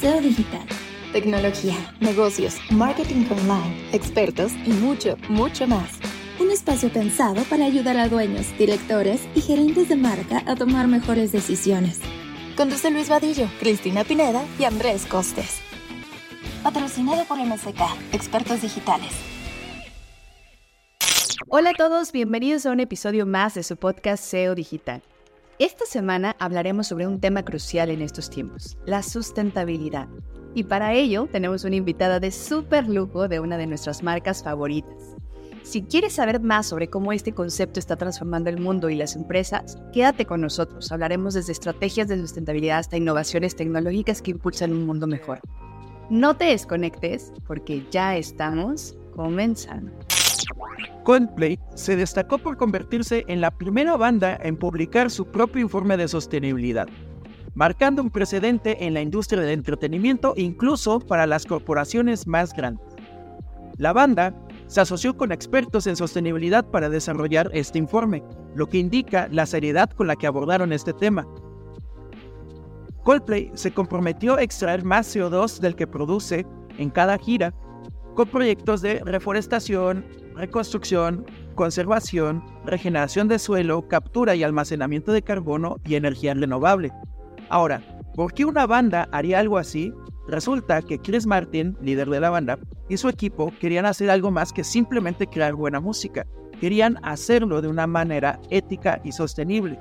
SEO Digital. Tecnología, negocios, marketing online, expertos y mucho, mucho más. Un espacio pensado para ayudar a dueños, directores y gerentes de marca a tomar mejores decisiones. Conduce Luis Vadillo, Cristina Pineda y Andrés Costes. Patrocinado por MSK, expertos digitales. Hola a todos, bienvenidos a un episodio más de su podcast SEO Digital. Esta semana hablaremos sobre un tema crucial en estos tiempos, la sustentabilidad. Y para ello tenemos una invitada de súper lujo de una de nuestras marcas favoritas. Si quieres saber más sobre cómo este concepto está transformando el mundo y las empresas, quédate con nosotros. Hablaremos desde estrategias de sustentabilidad hasta innovaciones tecnológicas que impulsan un mundo mejor. No te desconectes porque ya estamos comenzando. Coldplay se destacó por convertirse en la primera banda en publicar su propio informe de sostenibilidad, marcando un precedente en la industria del entretenimiento incluso para las corporaciones más grandes. La banda se asoció con expertos en sostenibilidad para desarrollar este informe, lo que indica la seriedad con la que abordaron este tema. Coldplay se comprometió a extraer más CO2 del que produce en cada gira, con proyectos de reforestación, reconstrucción, conservación, regeneración de suelo, captura y almacenamiento de carbono y energía renovable. Ahora, ¿por qué una banda haría algo así? Resulta que Chris Martin, líder de la banda, y su equipo querían hacer algo más que simplemente crear buena música. Querían hacerlo de una manera ética y sostenible.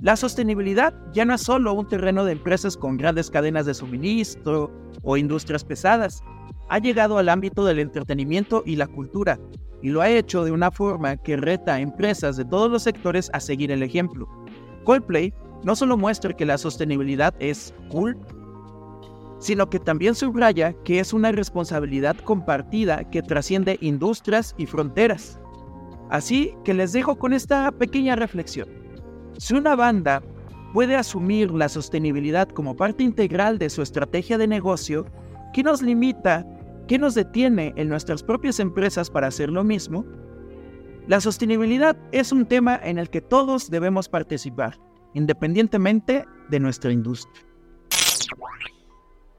La sostenibilidad ya no es solo un terreno de empresas con grandes cadenas de suministro o industrias pesadas. Ha llegado al ámbito del entretenimiento y la cultura, y lo ha hecho de una forma que reta a empresas de todos los sectores a seguir el ejemplo. Coldplay no solo muestra que la sostenibilidad es cool, sino que también subraya que es una responsabilidad compartida que trasciende industrias y fronteras. Así que les dejo con esta pequeña reflexión. Si una banda puede asumir la sostenibilidad como parte integral de su estrategia de negocio, ¿qué nos limita ¿Qué nos detiene en nuestras propias empresas para hacer lo mismo? La sostenibilidad es un tema en el que todos debemos participar, independientemente de nuestra industria.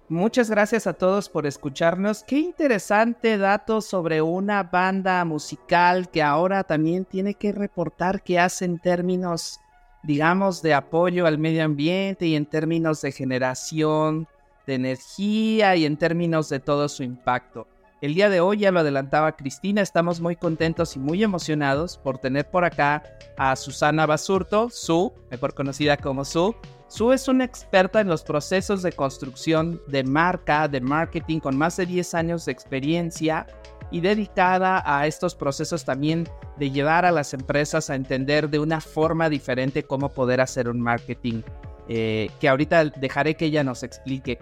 Muchas gracias a todos por escucharnos. Qué interesante dato sobre una banda musical que ahora también tiene que reportar qué hace en términos, digamos, de apoyo al medio ambiente y en términos de generación de energía y en términos de todo su impacto. El día de hoy, ya lo adelantaba Cristina, estamos muy contentos y muy emocionados por tener por acá a Susana Basurto, Su, mejor conocida como Su. Su es una experta en los procesos de construcción de marca, de marketing, con más de 10 años de experiencia y dedicada a estos procesos también de llevar a las empresas a entender de una forma diferente cómo poder hacer un marketing eh, que ahorita dejaré que ella nos explique.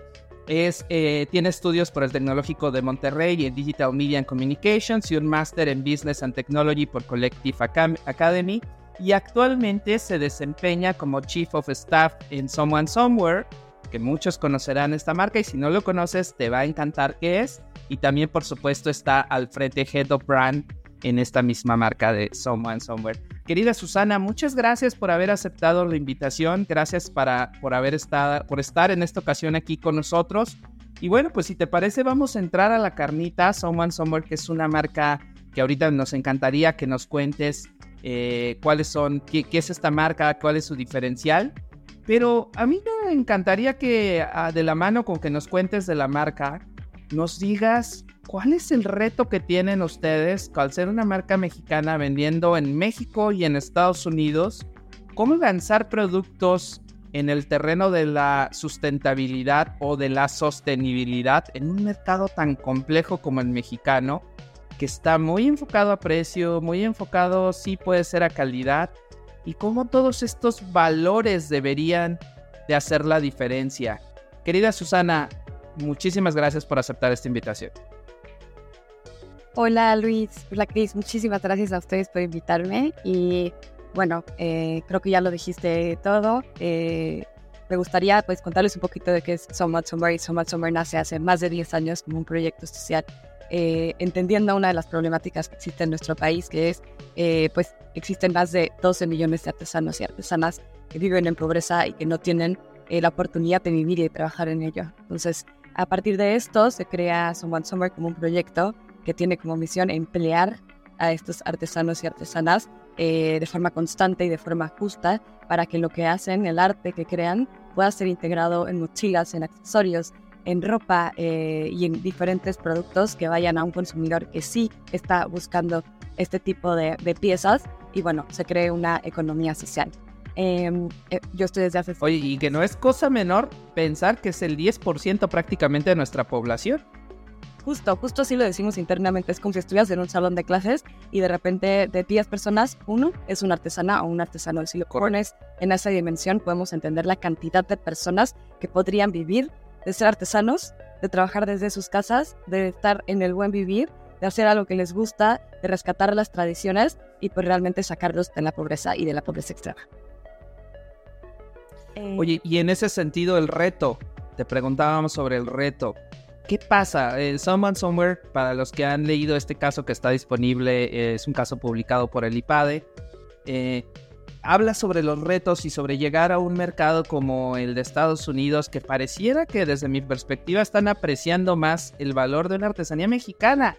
Es, eh, tiene estudios por el Tecnológico de Monterrey en Digital Media and Communications y un máster en Business and Technology por Collective Academy y actualmente se desempeña como Chief of Staff en Someone Somewhere, que muchos conocerán esta marca y si no lo conoces te va a encantar qué es. Y también por supuesto está al frente Head of Brand en esta misma marca de Someone Somewhere. Querida Susana, muchas gracias por haber aceptado la invitación, gracias para, por, haber estado, por estar en esta ocasión aquí con nosotros. Y bueno, pues si te parece, vamos a entrar a la carnita, Someone Somewhere, que es una marca que ahorita nos encantaría que nos cuentes eh, cuáles son, qué, qué, es esta marca, cuál es su diferencial. Pero a mí me encantaría que ah, de la mano con que nos cuentes de la marca, nos digas ¿cuál es el reto que tienen ustedes al ser una marca mexicana vendiendo en México y en Estados Unidos? ¿Cómo lanzar productos en el terreno de la sustentabilidad o de la sostenibilidad en un mercado tan complejo como el mexicano, que está muy enfocado a precio, muy enfocado sí puede ser a calidad, y cómo todos estos valores deberían de hacer la diferencia? Querida Susana, muchísimas gracias por aceptar esta invitación. Hola Luis, hola Cris, muchísimas gracias a ustedes por invitarme y bueno, eh, creo que ya lo dijiste todo. Eh, me gustaría pues contarles un poquito de qué es So Much Somewhere y So Much Somewhere nace hace más de 10 años como un proyecto social, eh, entendiendo una de las problemáticas que existe en nuestro país, que es pues existen más de 12 millones de artesanos y artesanas que viven en pobreza y que no tienen la oportunidad de vivir y de trabajar en ello. Entonces, A partir de esto se crea Someone Somewhere como un proyecto que tiene como misión emplear a estos artesanos y artesanas eh, de forma constante y de forma justa para que lo que hacen, el arte que crean, pueda ser integrado en mochilas, en accesorios, en ropa eh, y en diferentes productos que vayan a un consumidor que sí está buscando este tipo de, piezas y bueno, se cree una economía social. Em, eh, yo estoy desde hace... Oye, y que no es cosa menor pensar que es el 10% prácticamente de nuestra población. Justo, justo así lo decimos internamente. Es como si estuvieras en un salón de clases y de repente de 10 personas, uno es una artesana o un artesano. Si lo pones en esa dimensión, podemos entender la cantidad de personas que podrían vivir de ser artesanos, de trabajar desde sus casas, de estar en el buen vivir, de hacer algo que les gusta, de rescatar las tradiciones y pues realmente sacarlos de la pobreza y de la pobreza extrema. Eh, Oye, y en ese sentido el reto, te preguntábamos sobre el reto. ¿Qué pasa? Eh, Someone Somewhere, para los que han leído este caso que está disponible, es un caso publicado por el IPADE. Eh, habla sobre los retos y sobre llegar a un mercado como el de Estados Unidos que pareciera que desde mi perspectiva están apreciando más el valor de una artesanía mexicana,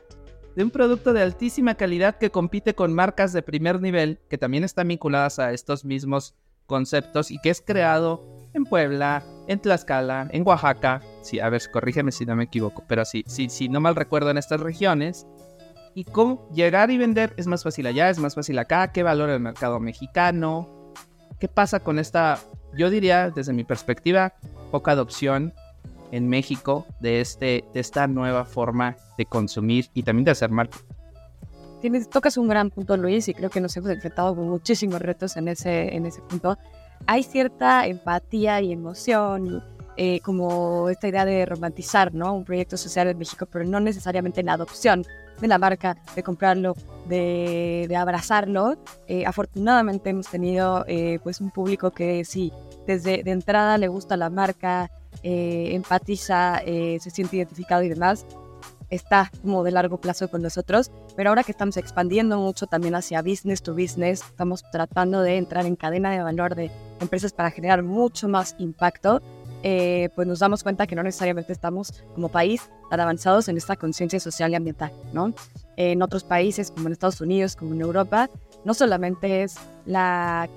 de un producto de altísima calidad que compite con marcas de primer nivel que también están vinculadas a estos mismos conceptos y que es creado en Puebla, en Tlaxcala, en Oaxaca, sí, a ver, corrígeme si no me equivoco, pero sí, sí, sí, no mal recuerdo en estas regiones, y cómo llegar y vender es más fácil allá, es más fácil acá, qué valor el mercado mexicano, qué pasa con esta, yo diría desde mi perspectiva, poca adopción en México de, este, de esta nueva forma de consumir y también de hacer marketing. Tienes, tocas un gran punto, Luis, y creo que nos hemos enfrentado con muchísimos retos en ese, en ese punto. Hay cierta empatía y emoción, eh, como esta idea de romantizar ¿no? un proyecto social en México, pero no necesariamente la adopción de la marca, de comprarlo, de, de abrazarlo. Eh, afortunadamente hemos tenido eh, pues un público que sí, desde de entrada le gusta la marca, eh, empatiza, se siente identificado y demás. Está como de largo plazo con nosotros, pero ahora que estamos expandiendo mucho también hacia business to business, estamos tratando de entrar en cadena de valor de empresas para generar mucho más impacto eh, pues nos damos cuenta que no necesariamente estamos como país tan avanzados en esta conciencia social y ambiental, ¿no? En otros países, como en Estados Unidos, como en Europa, no solamente es la,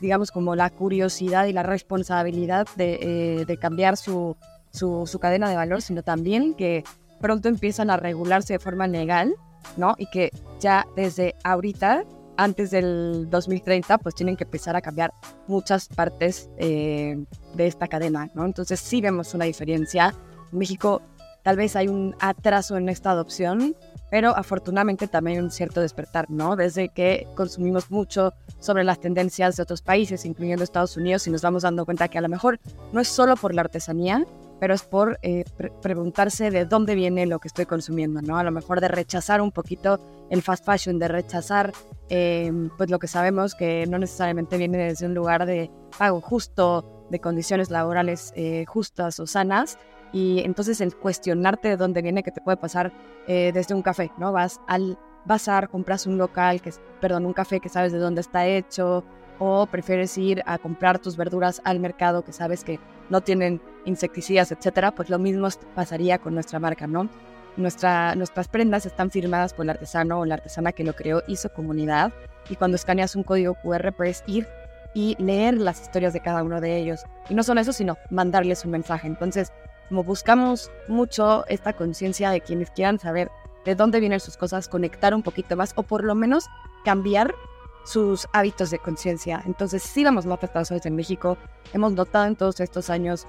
digamos, como la curiosidad y la responsabilidad de, eh, cambiar su, su, cadena de valor, sino también que pronto empiezan a regularse de forma legal, ¿no? Y que ya desde ahorita antes del 2030, pues tienen que empezar a cambiar muchas partes eh, de esta cadena, ¿no? Entonces sí vemos una diferencia. En México tal vez hay un atraso en esta adopción, pero afortunadamente también un cierto despertar, ¿no? Desde que consumimos mucho sobre las tendencias de otros países, incluyendo Estados Unidos, y nos vamos dando cuenta que a lo mejor no es solo por la artesanía, pero es por eh, preguntarse de dónde viene lo que estoy consumiendo, ¿no? A lo mejor de rechazar un poquito el fast fashion, de rechazar eh, pues lo que sabemos que no necesariamente viene desde un lugar de pago justo, de condiciones laborales eh, justas o sanas, y entonces el cuestionarte de dónde viene que te puede pasar desde un café, ¿no? Vas al bazar, compras un local, que perdón, un café que sabes de dónde está hecho, o prefieres ir a comprar tus verduras al mercado que sabes que no tienen insecticidas, etcétera, pues lo mismo pasaría con nuestra marca, ¿no? Nuestra, nuestras prendas están firmadas por el artesano o la artesana que lo creó, hizo comunidad, y cuando escaneas un código QR puedes ir y leer las historias de cada uno de ellos. Y no solo eso, sino mandarles un mensaje. Entonces, como buscamos mucho esta conciencia de quienes quieran saber de dónde vienen sus cosas, conectar un poquito más o por lo menos cambiar sus hábitos de conciencia. Entonces sí vamos más hoy en México. Hemos notado en todos estos años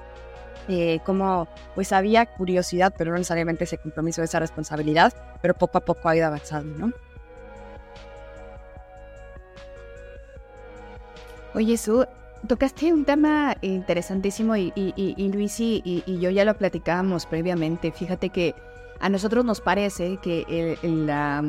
eh, pues había curiosidad, pero no necesariamente ese compromiso, esa responsabilidad, pero poco a poco ha ido avanzando, ¿no? Oye, Su, tocaste un tema interesantísimo y, y, Luis y, yo ya lo platicábamos previamente. Fíjate que a nosotros nos parece que la,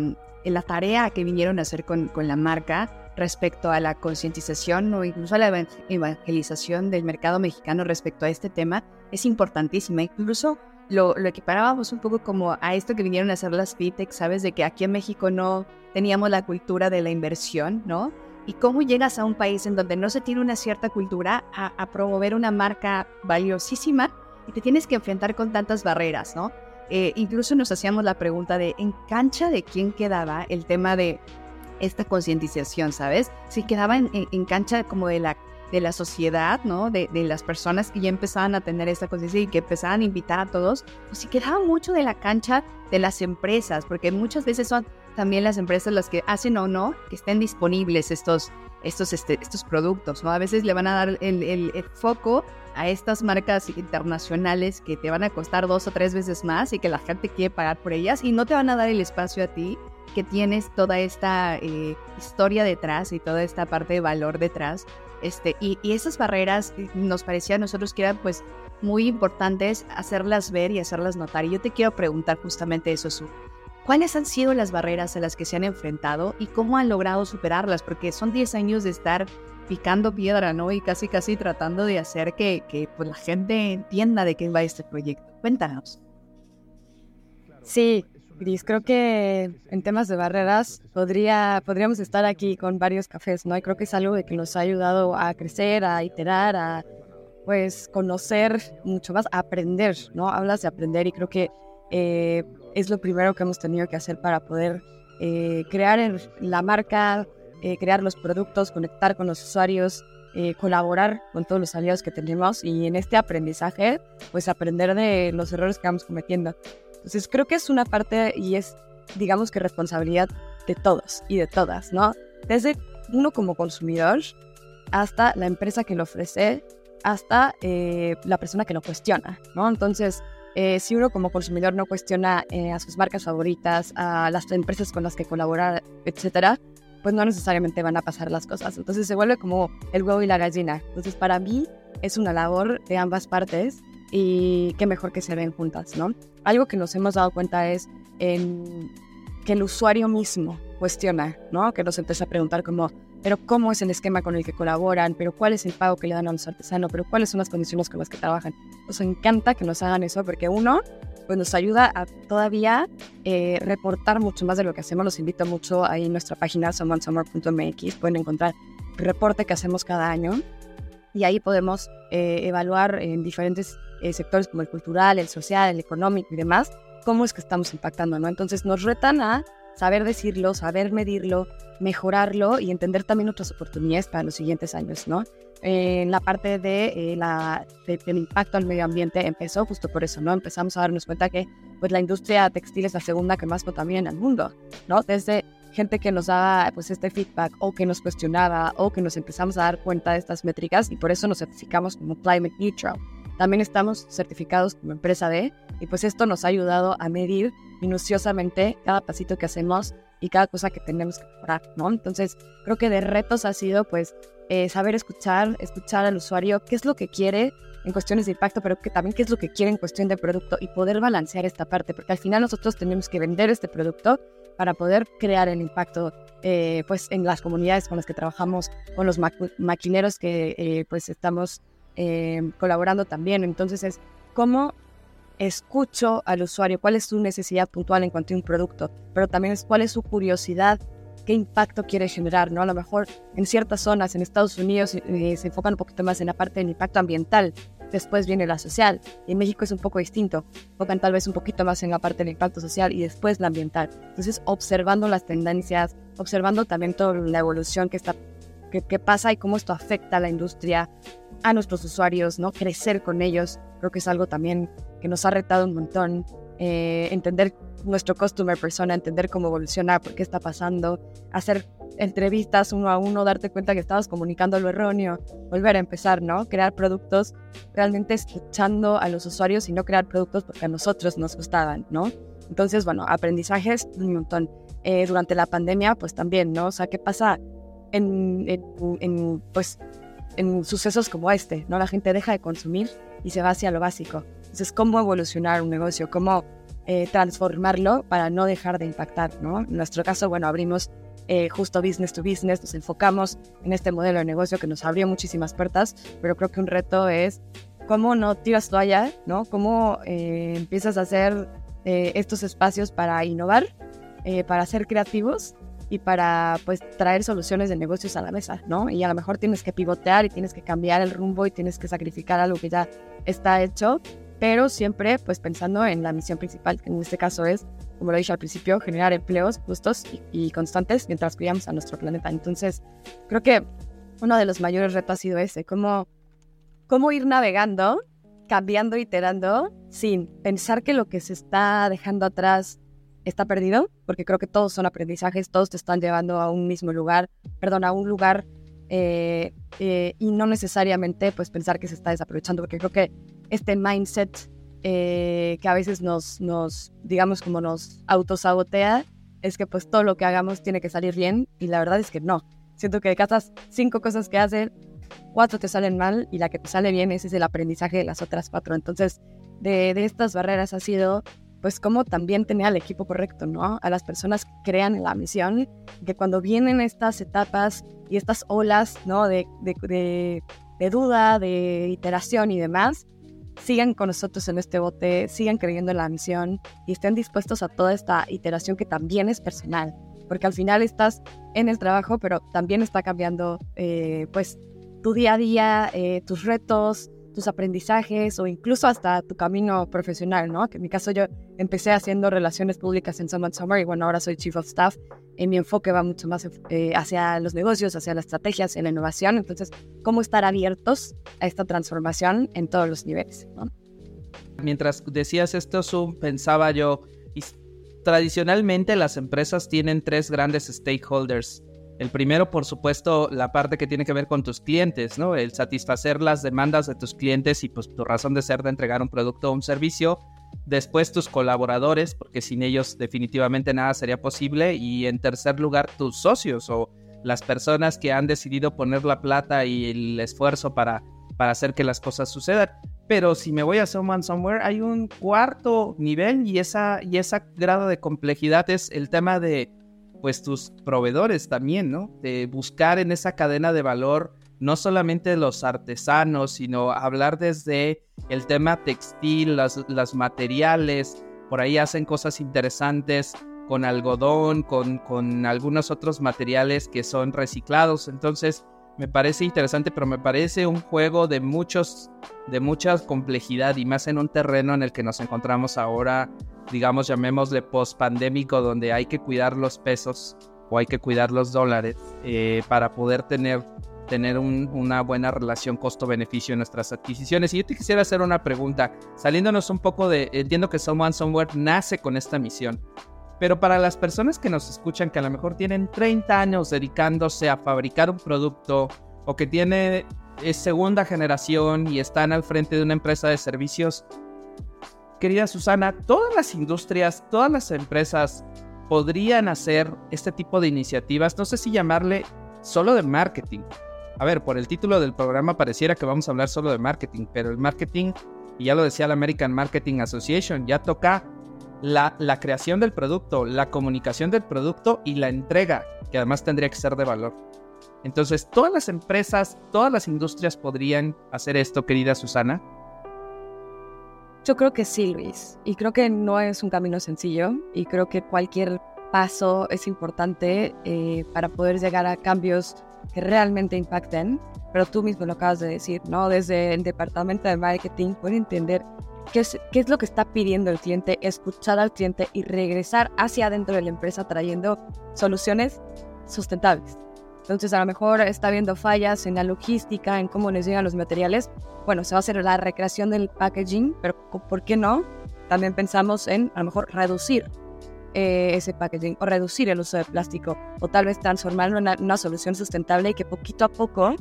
la tarea que vinieron a hacer con, con la marca respecto a la concientización o incluso a la evangelización del mercado mexicano respecto a este tema es importantísima. Incluso lo, lo, equiparábamos un poco como a esto que vinieron a hacer las FITEC, ¿sabes? De que aquí en México no teníamos la cultura de la inversión, ¿no? Y cómo llegas a un país en donde no se tiene una cierta cultura a promover una marca valiosísima y te tienes que enfrentar con tantas barreras, ¿no? Eh, incluso nos hacíamos la pregunta de, ¿en cancha de quién quedaba el tema de esta concientización, ¿sabes? Si quedaba en, cancha como de la, de la sociedad, ¿no? De, las personas que ya empezaban a tener esta conciencia y que empezaban a invitar a todos, o si quedaba mucho de la cancha de las empresas, porque muchas veces son también las empresas las que hacen o no que estén disponibles estos, estos, este, estos productos, ¿no? A veces le van a dar el, el, foco a estas marcas internacionales que te van a costar dos o tres veces más y que la gente quiere pagar por ellas y no te van a dar el espacio a ti que tienes toda esta eh, historia detrás y toda esta parte de valor detrás. Este, y, esas barreras eh, nos parecía a nosotros que eran pues muy importantes hacerlas ver y hacerlas notar. Y yo te quiero preguntar justamente eso, Su. ¿Cuáles han sido las barreras a las que se han enfrentado y cómo han logrado superarlas? Porque son 10 años de estar picando piedra, ¿no? Y casi, casi tratando de hacer que, que pues, la gente entienda de qué va este proyecto. Cuéntanos. Sí, Gris, creo que en temas de barreras podría, podríamos estar aquí con varios cafés, ¿no? Y creo que es algo de que nos ha ayudado a crecer, a iterar, a pues conocer mucho más, a aprender, ¿no? Hablas de aprender y creo que eh, es lo primero que hemos tenido que hacer para poder eh, crear la marca, eh, crear los productos, conectar con los usuarios, colaborar con todos los aliados que tenemos y en este aprendizaje, pues aprender de los errores que vamos cometiendo. Entonces creo que es una parte y es, digamos que responsabilidad de todos y de todas, ¿no? Desde uno como consumidor hasta la empresa que lo ofrece, hasta eh, la persona que lo cuestiona, ¿no? Entonces, eh, si uno como consumidor no cuestiona eh, a sus marcas favoritas, a las empresas con las que colaborar, etcétera, pues no necesariamente van a pasar las cosas. Entonces se vuelve como el huevo y la gallina. Entonces para mí es una labor de ambas partes y qué mejor que se ven juntas, ¿no? Algo que nos hemos dado cuenta es en que el usuario mismo cuestiona, ¿no? Que nos empieza a preguntar como, pero ¿cómo es el esquema con el que colaboran? ¿Pero cuál es el pago que le dan a los artesanos? ¿Pero cuáles son las condiciones con las que trabajan? Nos encanta que nos hagan eso porque uno, pues nos ayuda a todavía eh, reportar mucho más de lo que hacemos. Los invito mucho ahí en nuestra página someonesummer.mx. Pueden encontrar el reporte que hacemos cada año y ahí podemos eh, evaluar en diferentes eh, sectores como el cultural, el social, el económico y demás, cómo es que estamos impactando, ¿no? Entonces nos retan a saber decirlo, saber medirlo, mejorarlo y entender también otras oportunidades para los siguientes años, ¿no? En la parte de, eh, la, del impacto al medio ambiente empezó justo por eso, ¿no? Empezamos a darnos cuenta que pues la industria textil es la segunda que más contamina en el mundo, ¿no? Desde gente que nos daba pues este feedback o que nos cuestionaba o que nos empezamos a dar cuenta de estas métricas y por eso nos certificamos como climate neutral. También estamos certificados como empresa D y pues esto nos ha ayudado a medir minuciosamente cada pasito que hacemos y cada cosa que tenemos que mejorar, ¿no? Entonces creo que de retos ha sido pues eh, saber escuchar, escuchar al usuario qué es lo que quiere en cuestiones de impacto, pero que también qué es lo que quiere en cuestión de producto y poder balancear esta parte, porque al final nosotros tenemos que vender este producto para poder crear el impacto eh, pues en las comunidades con las que trabajamos, con los maquineros que eh, pues estamos eh, colaborando también. Entonces es cómo escucho al usuario, cuál es su necesidad puntual en cuanto a un producto, pero también es cuál es su curiosidad, qué impacto quiere generar, ¿no? A lo mejor en ciertas zonas en Estados Unidos se enfocan un poquito más en la parte del impacto ambiental, después viene la social. Y en México es un poco distinto. Tocan tal vez un poquito más en la parte del impacto social y después la ambiental. Entonces, observando las tendencias, observando también toda la evolución que, está, que, pasa y cómo esto afecta a la industria, a nuestros usuarios, ¿no? Crecer con ellos, creo que es algo también que nos ha retado un montón. Eh, entender nuestro customer persona, entender cómo evoluciona, por qué está pasando, hacer entrevistas uno a uno, darte cuenta que estabas comunicando lo erróneo, volver a empezar, ¿no? Crear productos realmente escuchando a los usuarios y no crear productos porque a nosotros nos gustaban, ¿no? Entonces, bueno, aprendizajes un montón. Eh, durante la pandemia, pues también, ¿no? O sea, ¿qué pasa en, en, pues, en sucesos como este, ¿no? La gente deja de consumir y se va hacia lo básico. Entonces, ¿cómo evolucionar un negocio? ¿Cómo eh, transformarlo para no dejar de impactar, ¿no? En nuestro caso, bueno, abrimos eh, justo business to business, nos enfocamos en este modelo de negocio que nos abrió muchísimas puertas, pero creo que un reto es cómo no tiras toalla, ¿no? Cómo eh, empiezas a hacer eh, estos espacios para innovar, para ser creativos y para pues traer soluciones de negocios a la mesa, ¿no? Y a lo mejor tienes que pivotear y tienes que cambiar el rumbo y tienes que sacrificar algo que ya está hecho pero siempre pues pensando en la misión principal, que en este caso es, como lo dije al principio, generar empleos justos y, constantes mientras cuidamos a nuestro planeta. Entonces, creo que uno de los mayores retos ha sido ese, cómo, cómo ir navegando, cambiando, iterando, sin pensar que lo que se está dejando atrás está perdido, porque creo que todos son aprendizajes, todos te están llevando a un mismo lugar, perdón, a un lugar eh, eh, y no necesariamente pues pensar que se está desaprovechando, porque creo que este mindset eh, que a veces nos, nos, digamos, como nos autosabotea, es que pues todo lo que hagamos tiene que salir bien y la verdad es que no. Siento que de cada cinco cosas que haces, cuatro te salen mal y la que te sale bien ese es el aprendizaje de las otras cuatro. Entonces, de, de estas barreras ha sido pues como también tener al equipo correcto, ¿no? A las personas que crean en la misión, que cuando vienen estas etapas y estas olas, ¿no? De, de, de, duda, de iteración y demás, sigan con nosotros en este bote, sigan creyendo en la misión y estén dispuestos a toda esta iteración que también es personal, porque al final estás en el trabajo, pero también está cambiando, eh, pues, tu día a día, eh, tus retos, tus aprendizajes o incluso hasta tu camino profesional, ¿no? Que en mi caso yo empecé haciendo relaciones públicas en Summit Summer y bueno, ahora soy Chief of Staff. En mi enfoque va mucho más eh, hacia los negocios, hacia las estrategias, en la innovación. Entonces, ¿cómo estar abiertos a esta transformación en todos los niveles? Mientras decías esto, Zoom, pensaba yo, tradicionalmente las empresas tienen tres grandes stakeholders el primero, por supuesto, la parte que tiene que ver con tus clientes, ¿no? El satisfacer las demandas de tus clientes y pues tu razón de ser de entregar un producto o un servicio. Después tus colaboradores, porque sin ellos definitivamente nada sería posible. Y en tercer lugar, tus socios o las personas que han decidido poner la plata y el esfuerzo para, para hacer que las cosas sucedan. Pero si me voy a Someone Somewhere, hay un cuarto nivel y esa, y esa grado de complejidad es el tema de pues tus proveedores también, ¿no? De buscar en esa cadena de valor no solamente los artesanos, sino hablar desde el tema textil, las, materiales, por ahí hacen cosas interesantes con algodón, con, con algunos otros materiales que son reciclados, entonces me parece interesante, pero me parece un juego de muchos, de mucha complejidad y más en un terreno en el que nos encontramos ahora, digamos, llamémosle post-pandémico, donde hay que cuidar los pesos o hay que cuidar los dólares eh, para poder tener, tener una buena relación costo-beneficio en nuestras adquisiciones. Y yo te quisiera hacer una pregunta, saliéndonos un poco de, entiendo que Someone Somewhere nace con esta misión. Pero para las personas que nos escuchan, que a lo mejor tienen 30 años dedicándose a fabricar un producto o que tiene es segunda generación y están al frente de una empresa de servicios, querida Susana, todas las industrias, todas las empresas podrían hacer este tipo de iniciativas, no sé si llamarle solo de marketing. A ver, por el título del programa pareciera que vamos a hablar solo de marketing, pero el marketing, y ya lo decía la American Marketing Association, ya toca la, creación del producto, la comunicación del producto y la entrega, que además tendría que ser de valor. Entonces, todas las empresas, todas las industrias podrían hacer esto, querida Susana. Yo creo que sí, Luis. Y creo que no es un camino sencillo. Y creo que cualquier paso es importante eh, para poder llegar a cambios que realmente impacten. Pero tú mismo lo acabas de decir, ¿no? Desde el departamento de marketing puede entender qué es, qué es lo que está pidiendo el cliente, escuchar al cliente y regresar hacia adentro de la empresa trayendo soluciones sustentables. Entonces, a lo mejor está viendo fallas en la logística, en cómo les llegan los materiales. Bueno, se va a hacer la recreación del packaging, pero ¿por qué no? También pensamos en, a lo mejor, reducir eh, ese packaging o reducir el uso de plástico o tal vez transformarlo en una, solución sustentable y que poquito a poco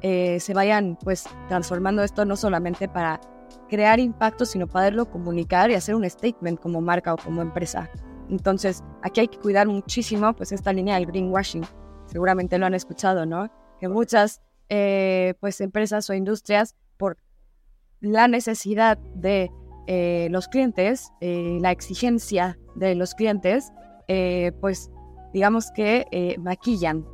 eh, se vayan pues transformando esto no solamente para crear impacto, sino poderlo comunicar y hacer un statement como marca o como empresa. Entonces, aquí hay que cuidar muchísimo pues esta línea del greenwashing. Seguramente lo han escuchado, ¿no? Que muchas eh, pues empresas o industrias por la necesidad de eh, los clientes, eh, la exigencia de los clientes, pues digamos que maquillan,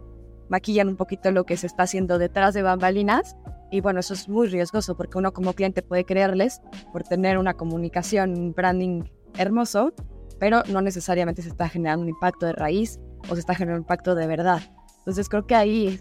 maquillan un poquito lo que se está haciendo detrás de bambalinas y bueno, eso es muy riesgoso porque uno como cliente puede creerles por tener una comunicación, un branding hermoso, pero no necesariamente se está generando un impacto de raíz o se está generando un impacto de verdad. Entonces creo que ahí,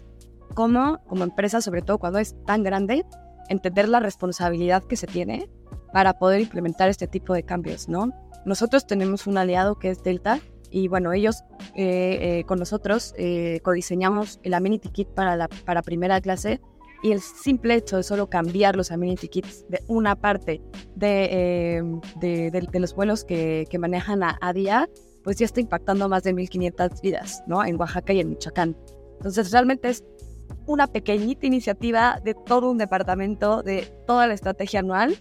como, como empresa, sobre todo cuando es tan grande, entender la responsabilidad que se tiene para poder implementar este tipo de cambios, ¿no? Nosotros tenemos un aliado que es Delta y bueno, ellos eh, eh, con nosotros eh, codiseñamos el Amenity Kit para, la, para primera clase y el simple hecho de solo cambiar los amenity kits de una parte de, de, los vuelos que, que manejan a, a, día, pues ya está impactando más de 1.500 vidas, ¿no? En Oaxaca y en Michoacán. Entonces, realmente es una pequeñita iniciativa de todo un departamento, de toda la estrategia anual,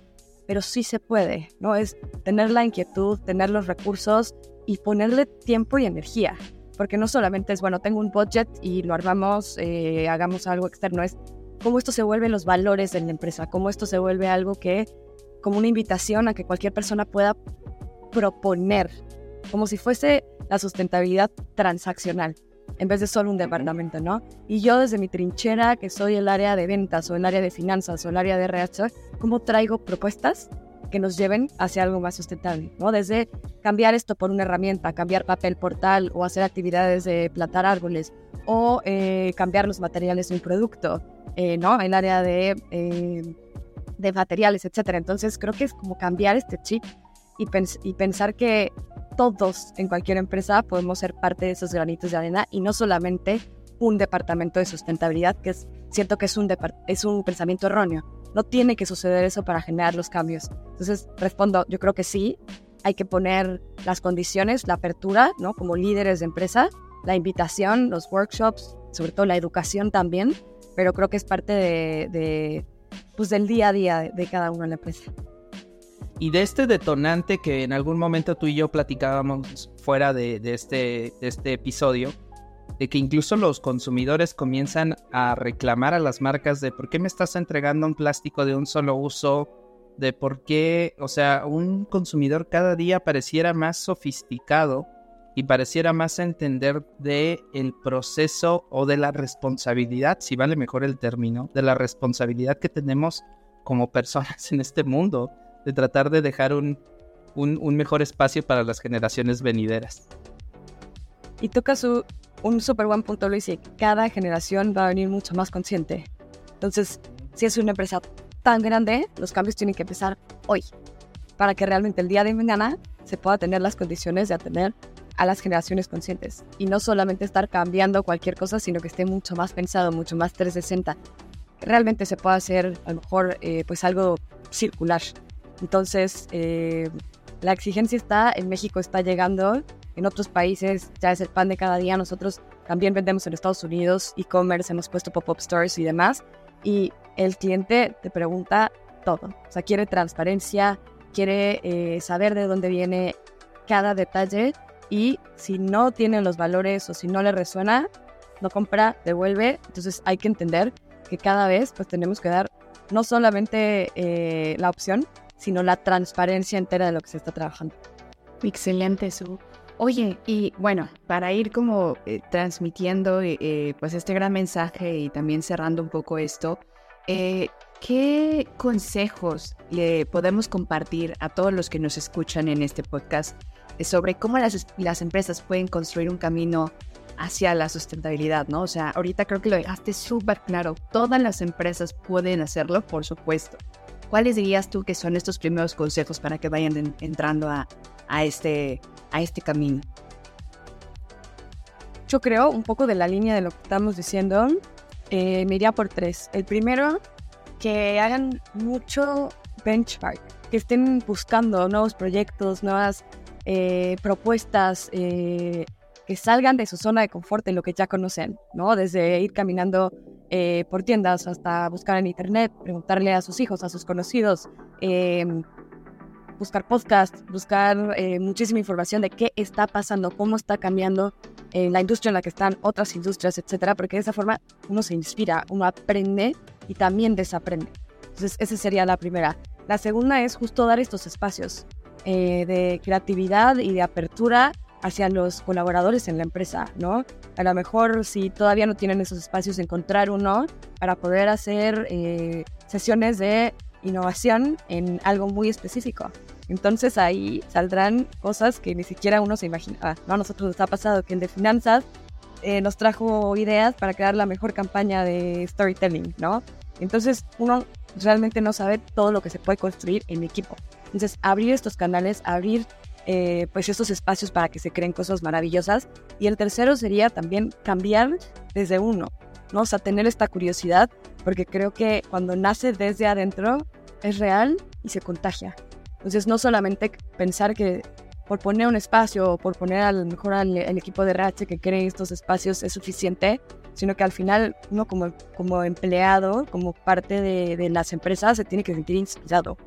pero sí se puede, ¿no? Es tener la inquietud, tener los recursos y ponerle tiempo y energía. Porque no solamente es, bueno, tengo un budget y lo armamos, eh, hagamos algo externo, es cómo esto se vuelve los valores de la empresa, cómo esto se vuelve algo que, como una invitación a que cualquier persona pueda proponer, como si fuese la sustentabilidad transaccional en vez de solo un departamento, ¿no? Y yo desde mi trinchera, que soy el área de ventas o el área de finanzas o el área de RH, ¿cómo traigo propuestas que nos lleven hacia algo más sustentable, ¿no? Desde cambiar esto por una herramienta, cambiar papel portal o hacer actividades de plantar árboles o eh, cambiar los materiales de un producto, eh, ¿no? El área de, eh, de materiales, etcétera. Entonces creo que es como cambiar este chip y, y pensar que todos en cualquier empresa podemos ser parte de esos granitos de arena y no solamente un departamento de sustentabilidad, que es, siento que es un, es un pensamiento erróneo. No tiene que suceder eso para generar los cambios. Entonces, respondo, yo creo que sí, hay que poner las condiciones, la apertura, ¿no? Como líderes de empresa, la invitación, los workshops, sobre todo la educación también, pero creo que es parte de, pues del día a día de cada uno en la empresa. Y de este detonante que en algún momento tú y yo platicábamos fuera de, este, de este episodio, de que incluso los consumidores comienzan a reclamar a las marcas de por qué me estás entregando un plástico de un solo uso, de por qué, o sea, un consumidor cada día pareciera más sofisticado y pareciera más entender de el proceso o de la responsabilidad, si vale mejor el término, de la responsabilidad que tenemos como personas en este mundo de tratar de dejar un, un, mejor espacio para las generaciones venideras. Y toca su, un súper buen punto, Luis, y cada generación va a venir mucho más consciente. Entonces, si es una empresa tan grande, los cambios tienen que empezar hoy, para que realmente el día de mañana se pueda tener las condiciones de atender a las generaciones conscientes. Y no solamente estar cambiando cualquier cosa, sino que esté mucho más pensado, mucho más 360. Realmente se pueda hacer a lo mejor eh, pues algo circular, entonces, eh, la exigencia está, en México está llegando, en otros países ya es el pan de cada día, nosotros también vendemos en Estados Unidos, e-commerce, hemos puesto pop-up stores y demás, y el cliente te pregunta todo, o sea, quiere transparencia, quiere eh, saber de dónde viene cada detalle y si no tiene los valores o si no le resuena, no compra, devuelve, entonces hay que entender que cada vez pues tenemos que dar no solamente eh, la opción, sino la transparencia entera de lo que se está trabajando. Excelente, Su. Oye, y bueno, para ir como eh, transmitiendo eh, eh, pues este gran mensaje y también cerrando un poco esto, ¿qué consejos le podemos compartir a todos los que nos escuchan en este podcast sobre cómo las, las empresas pueden construir un camino hacia la sustentabilidad, ¿no? O sea, ahorita creo que lo dejaste súper claro, todas las empresas pueden hacerlo, por supuesto, ¿cuáles dirías tú que son estos primeros consejos para que vayan entrando a, este, a este camino? Yo creo, un poco de la línea de lo que estamos diciendo, eh, me iría por tres. El primero, que hagan mucho benchmark, que estén buscando nuevos proyectos, nuevas eh, propuestas, eh, que salgan de su zona de confort en lo que ya conocen, ¿no? Desde ir caminando eh, por tiendas hasta buscar en internet, preguntarle a sus hijos, a sus conocidos, em, buscar podcasts, buscar eh, muchísima información de qué está pasando, cómo está cambiando eh, la industria en la que están, otras industrias, etcétera, porque de esa forma uno se inspira, uno aprende y también desaprende. Entonces, esa sería la primera. La segunda es justo dar estos espacios de creatividad y de apertura hacia los colaboradores en la empresa, ¿no? A lo mejor si todavía no tienen esos espacios, encontrar uno para poder hacer eh, sesiones de innovación en algo muy específico. Entonces ahí saldrán cosas que ni siquiera uno se imaginaba. ¿no? A nosotros nos ha pasado que el de finanzas eh, nos trajo ideas para crear la mejor campaña de storytelling, ¿no? Entonces uno realmente no sabe todo lo que se puede construir en equipo. Entonces, abrir estos canales, abrir eh, pues estos espacios para que se creen cosas maravillosas. Y el tercero sería también cambiar desde uno, ¿no? O sea, tener esta curiosidad, porque creo que cuando nace desde adentro es real y se contagia. Entonces, no solamente pensar que por poner un espacio o por poner a lo mejor al, equipo de RH que cree estos espacios es suficiente, sino que al final uno como, como empleado, como parte de, de las empresas, se tiene que sentir inspirado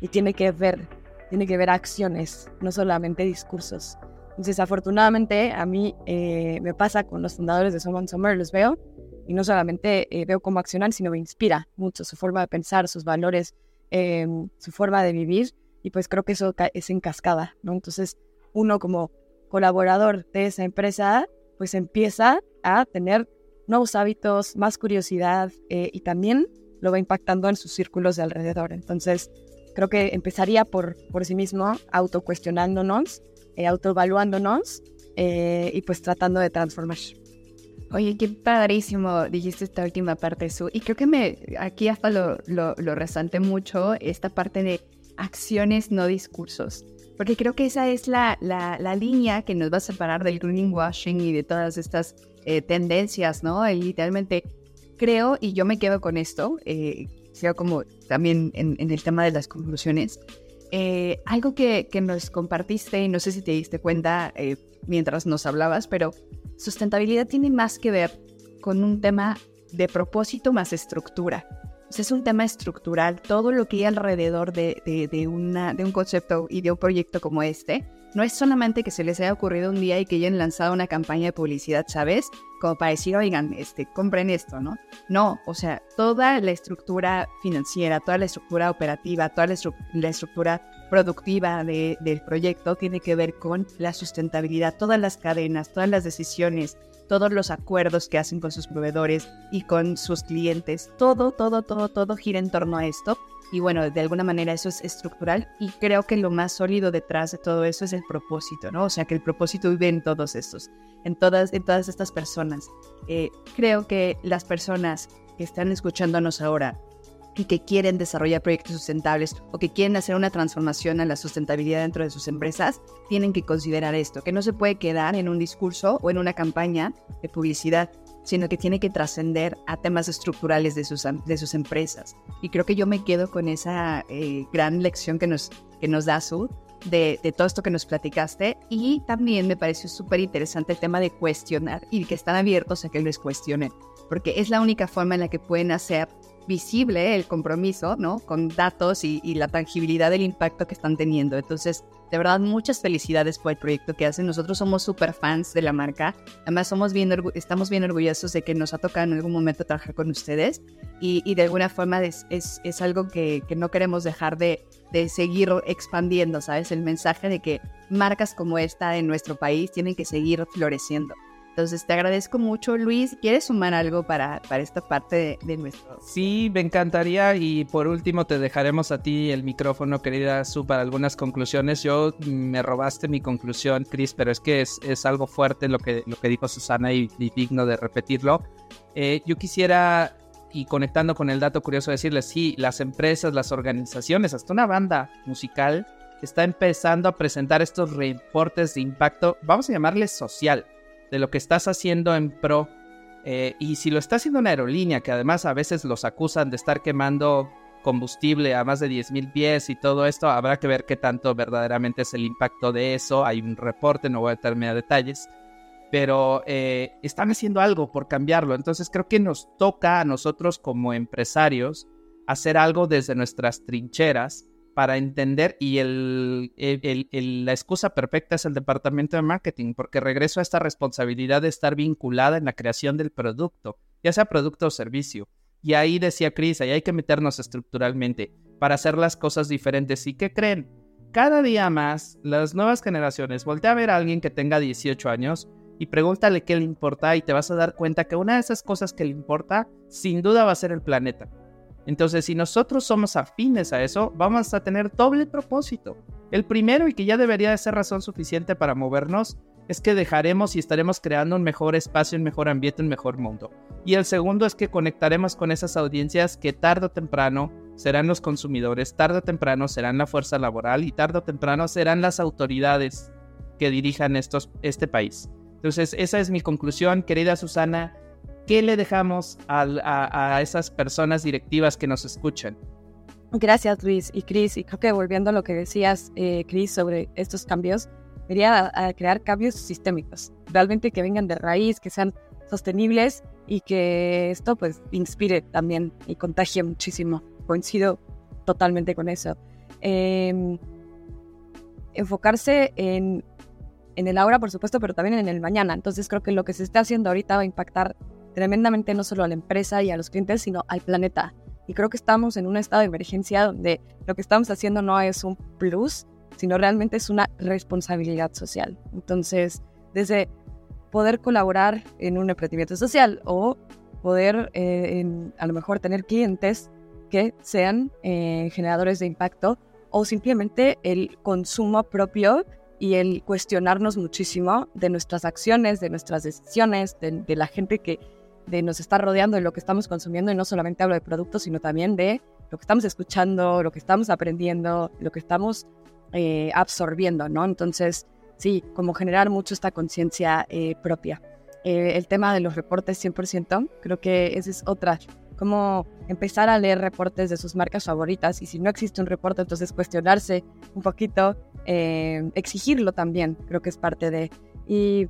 y tiene que ver, tiene que ver acciones, no solamente discursos. Entonces, afortunadamente, a mí eh, me pasa con los fundadores de Someone Summer, los veo y no solamente eh, veo cómo accionan, sino me inspira mucho su forma de pensar, sus valores, em, su forma de vivir y pues creo que eso es en cascada, ¿no? Entonces, uno como colaborador de esa empresa, pues empieza a tener nuevos hábitos, más curiosidad eh, y también lo va impactando en sus círculos de alrededor. Entonces, creo que empezaría por, por sí mismo, autocuestionándonos, eh, autoevaluándonos eh, y pues tratando de transformar. Oye, qué padrísimo dijiste esta última parte, Su. Y creo que me aquí hasta lo, lo, lo resalté mucho, esta parte de acciones, no discursos. Porque creo que esa es la, la, línea que nos va a separar del greenwashing y de todas estas eh, tendencias, ¿no? Y literalmente creo, y yo me quedo con esto, eh, sea como también en, el tema de las conclusiones, eh, algo que, que, nos compartiste, y no sé si te diste cuenta eh, mientras nos hablabas, pero sustentabilidad tiene más que ver con un tema de propósito más estructura es un tema estructural, todo lo que hay alrededor de, un concepto y de un proyecto como este, no es solamente que se les haya ocurrido un día y que hayan lanzado una campaña de publicidad, ¿sabes? Como para decir, oigan, este, compren esto, ¿no? No, o sea, toda la estructura financiera, toda la estructura operativa, toda la, estructura productiva del proyecto tiene que ver con la sustentabilidad, todas las cadenas, todas las decisiones, todos los acuerdos que hacen con sus proveedores y con sus clientes, todo, todo, todo, todo gira en torno a esto. Y bueno, de alguna manera eso es estructural y creo que lo más sólido detrás de todo eso es el propósito, ¿no? O sea, que el propósito vive en todos estos, en todas, en todas estas personas. Eh, creo que las personas que están escuchándonos ahora que quieren desarrollar proyectos sustentables o que quieren hacer una transformación a la sustentabilidad dentro de sus empresas, tienen que considerar esto, que no se puede quedar en un discurso o en una campaña de publicidad, sino que tiene que trascender a temas estructurales de sus, de sus empresas. Y creo que yo me quedo con esa eh, gran lección que nos, que nos da Sud de, de, todo esto que nos platicaste y también me pareció súper interesante el tema de cuestionar y que están abiertos a que les cuestionen, porque es la única forma en la que pueden hacer visible el compromiso, ¿no? Con datos y, la tangibilidad del impacto que están teniendo. Entonces, de verdad, muchas felicidades por el proyecto que hacen. Nosotros somos súper fans de la marca. Además, somos bien estamos bien orgullosos de que nos ha tocado en algún momento trabajar con ustedes. Y, de alguna forma es, es, algo que, que, no queremos dejar de, de seguir expandiendo, ¿sabes? El mensaje de que marcas como esta en nuestro país tienen que seguir floreciendo. Entonces te agradezco mucho, Luis. ¿Quieres sumar algo para, para esta parte de, nuestro? Sí, me encantaría y por último te dejaremos a ti el micrófono, querida Su, para algunas conclusiones. Yo me robaste mi conclusión, Chris, pero es que es, es algo fuerte lo que, lo que dijo Susana y, digno de repetirlo. Eh, yo quisiera, y conectando con el dato curioso, decirles, sí, las empresas, las organizaciones, hasta una banda musical está empezando a presentar estos reportes de impacto, vamos a llamarles social de lo que estás haciendo en pro. Eh, y si lo está haciendo una aerolínea, que además a veces los acusan de estar quemando combustible a más de 10.000 pies y todo esto, habrá que ver qué tanto verdaderamente es el impacto de eso. Hay un reporte, no voy a meterme a detalles, pero eh, están haciendo algo por cambiarlo. Entonces creo que nos toca a nosotros como empresarios hacer algo desde nuestras trincheras para entender y la excusa perfecta es el departamento de marketing, porque regreso a esta responsabilidad de estar vinculada en la creación del producto, ya sea producto o servicio. Y ahí decía Chris, ahí hay que meternos estructuralmente para hacer las cosas diferentes. ¿Y qué creen? Cada día más, las nuevas generaciones, voltea a ver a alguien que tenga 18 años y pregúntale qué le importa y te vas a dar cuenta que una de esas cosas que le importa, sin duda va a ser el planeta entonces, si nosotros somos afines a eso, vamos a tener doble propósito. El primero, y que ya debería de ser razón suficiente para movernos, es que dejaremos y estaremos creando un mejor espacio, un mejor ambiente, un mejor mundo. Y el segundo es que conectaremos con esas audiencias que tarde o temprano serán los consumidores, tarde o temprano serán la fuerza laboral y tarde o temprano serán las autoridades que dirijan este país. Entonces, esa es mi conclusión, querida Susana. ¿Qué le dejamos a, esas personas directivas que nos escuchan? Gracias, Luis y Cris. Y creo que volviendo a lo que decías, eh, Cris, sobre estos cambios, quería crear cambios sistémicos, realmente que vengan de raíz, que sean sostenibles y que esto pues inspire también y contagie muchísimo. Coincido totalmente con eso. Em, enfocarse en, en el ahora, por supuesto, pero también en el mañana. Entonces creo que lo que se está haciendo ahorita va a impactar tremendamente no solo a la empresa y a los clientes, sino al planeta. Y creo que estamos en un estado de emergencia donde lo que estamos haciendo no es un plus, sino realmente es una responsabilidad social. Entonces, desde poder colaborar en un emprendimiento social o poder eh, a lo mejor tener clientes que sean eh, generadores de impacto o simplemente el consumo propio y el cuestionarnos muchísimo de nuestras acciones, de nuestras decisiones, de, la gente que de nos está rodeando, de lo que estamos consumiendo, y no solamente hablo de productos, sino también de lo que estamos escuchando, lo que estamos aprendiendo, lo que estamos eh, absorbiendo, ¿no? Entonces, sí, como generar mucho esta conciencia eh, propia. Eh, el tema de los reportes 100%, creo que esa es otra, como empezar a leer reportes de sus marcas favoritas y si no existe un reporte, entonces cuestionarse un poquito, eh, exigirlo también, creo que es parte de... Y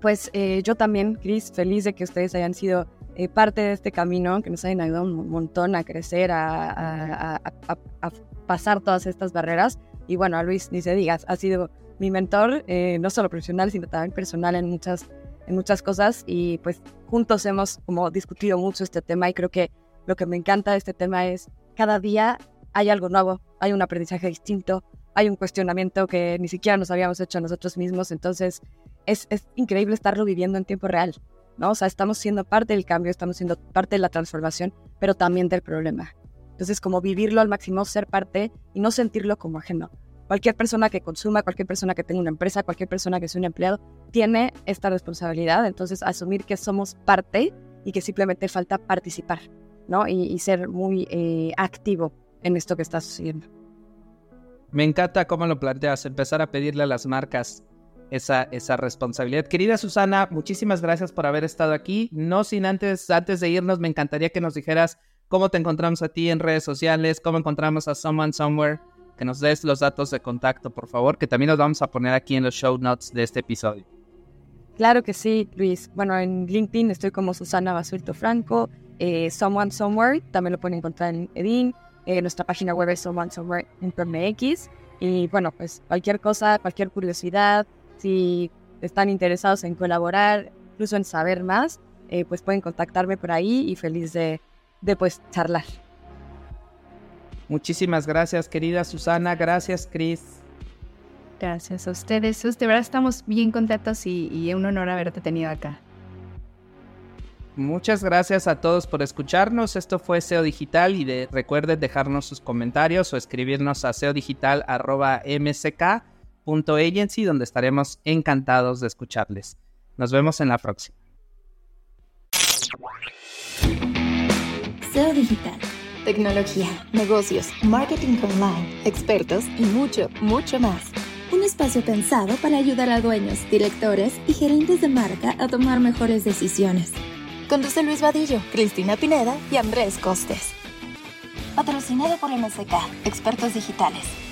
pues yo también, Cris, feliz de que ustedes hayan sido parte de este camino, que nos hayan ayudado un montón a crecer, a, a pasar todas estas barreras. Y bueno, a Luis, ni se digas, ha sido mi mentor, eh, no solo profesional, sino también personal en muchas, en muchas cosas. Y pues juntos hemos como discutido mucho este tema y creo que lo que me encanta de este tema es cada día hay algo nuevo, hay un aprendizaje distinto, hay un cuestionamiento que ni siquiera nos habíamos hecho nosotros mismos. Entonces es, es increíble estarlo viviendo en tiempo real. ¿no? O sea, estamos siendo parte del cambio, estamos siendo parte de la transformación, pero también del problema. Entonces, como vivirlo al máximo, ser parte y no sentirlo como ajeno cualquier persona que consuma, cualquier persona que tenga una empresa, cualquier persona que sea un empleado, tiene esta responsabilidad. Entonces, asumir que somos parte y que simplemente falta participar, ¿no? Y, ser muy eh, activo en esto que está sucediendo. Me encanta cómo lo planteas, empezar a pedirle a las marcas esa, esa responsabilidad. Querida Susana, muchísimas gracias por haber estado aquí. No sin antes, antes de irnos, me encantaría que nos dijeras cómo te encontramos a ti en redes sociales, cómo encontramos a Someone Somewhere que nos des los datos de contacto, por favor, que también los vamos a poner aquí en los show notes de este episodio. Claro que sí, Luis. Bueno, en LinkedIn estoy como Susana Basurto Franco, eh, Someone Somewhere, también lo pueden encontrar en Edin, eh, nuestra página web es someonesomewhere.mx y bueno, pues cualquier cosa, cualquier curiosidad, si están interesados en colaborar, incluso en saber más, eh, pues pueden contactarme por ahí y feliz de, de pues charlar. Muchísimas gracias, querida Susana. Gracias, Cris. Gracias a ustedes. De verdad estamos bien contentos y, y un honor haberte tenido acá. Muchas gracias a todos por escucharnos. Esto fue SEO Digital y de, recuerden dejarnos sus comentarios o escribirnos a seodigital.mck.agency donde estaremos encantados de escucharles. Nos vemos en la próxima. SEO Digital tecnología, negocios, marketing online, expertos y mucho, mucho más. Un espacio pensado para ayudar a dueños, directores y gerentes de marca a tomar mejores decisiones. Conduce Luis Vadillo, Cristina Pineda y Andrés Costes. Patrocinado por MSK, Expertos Digitales.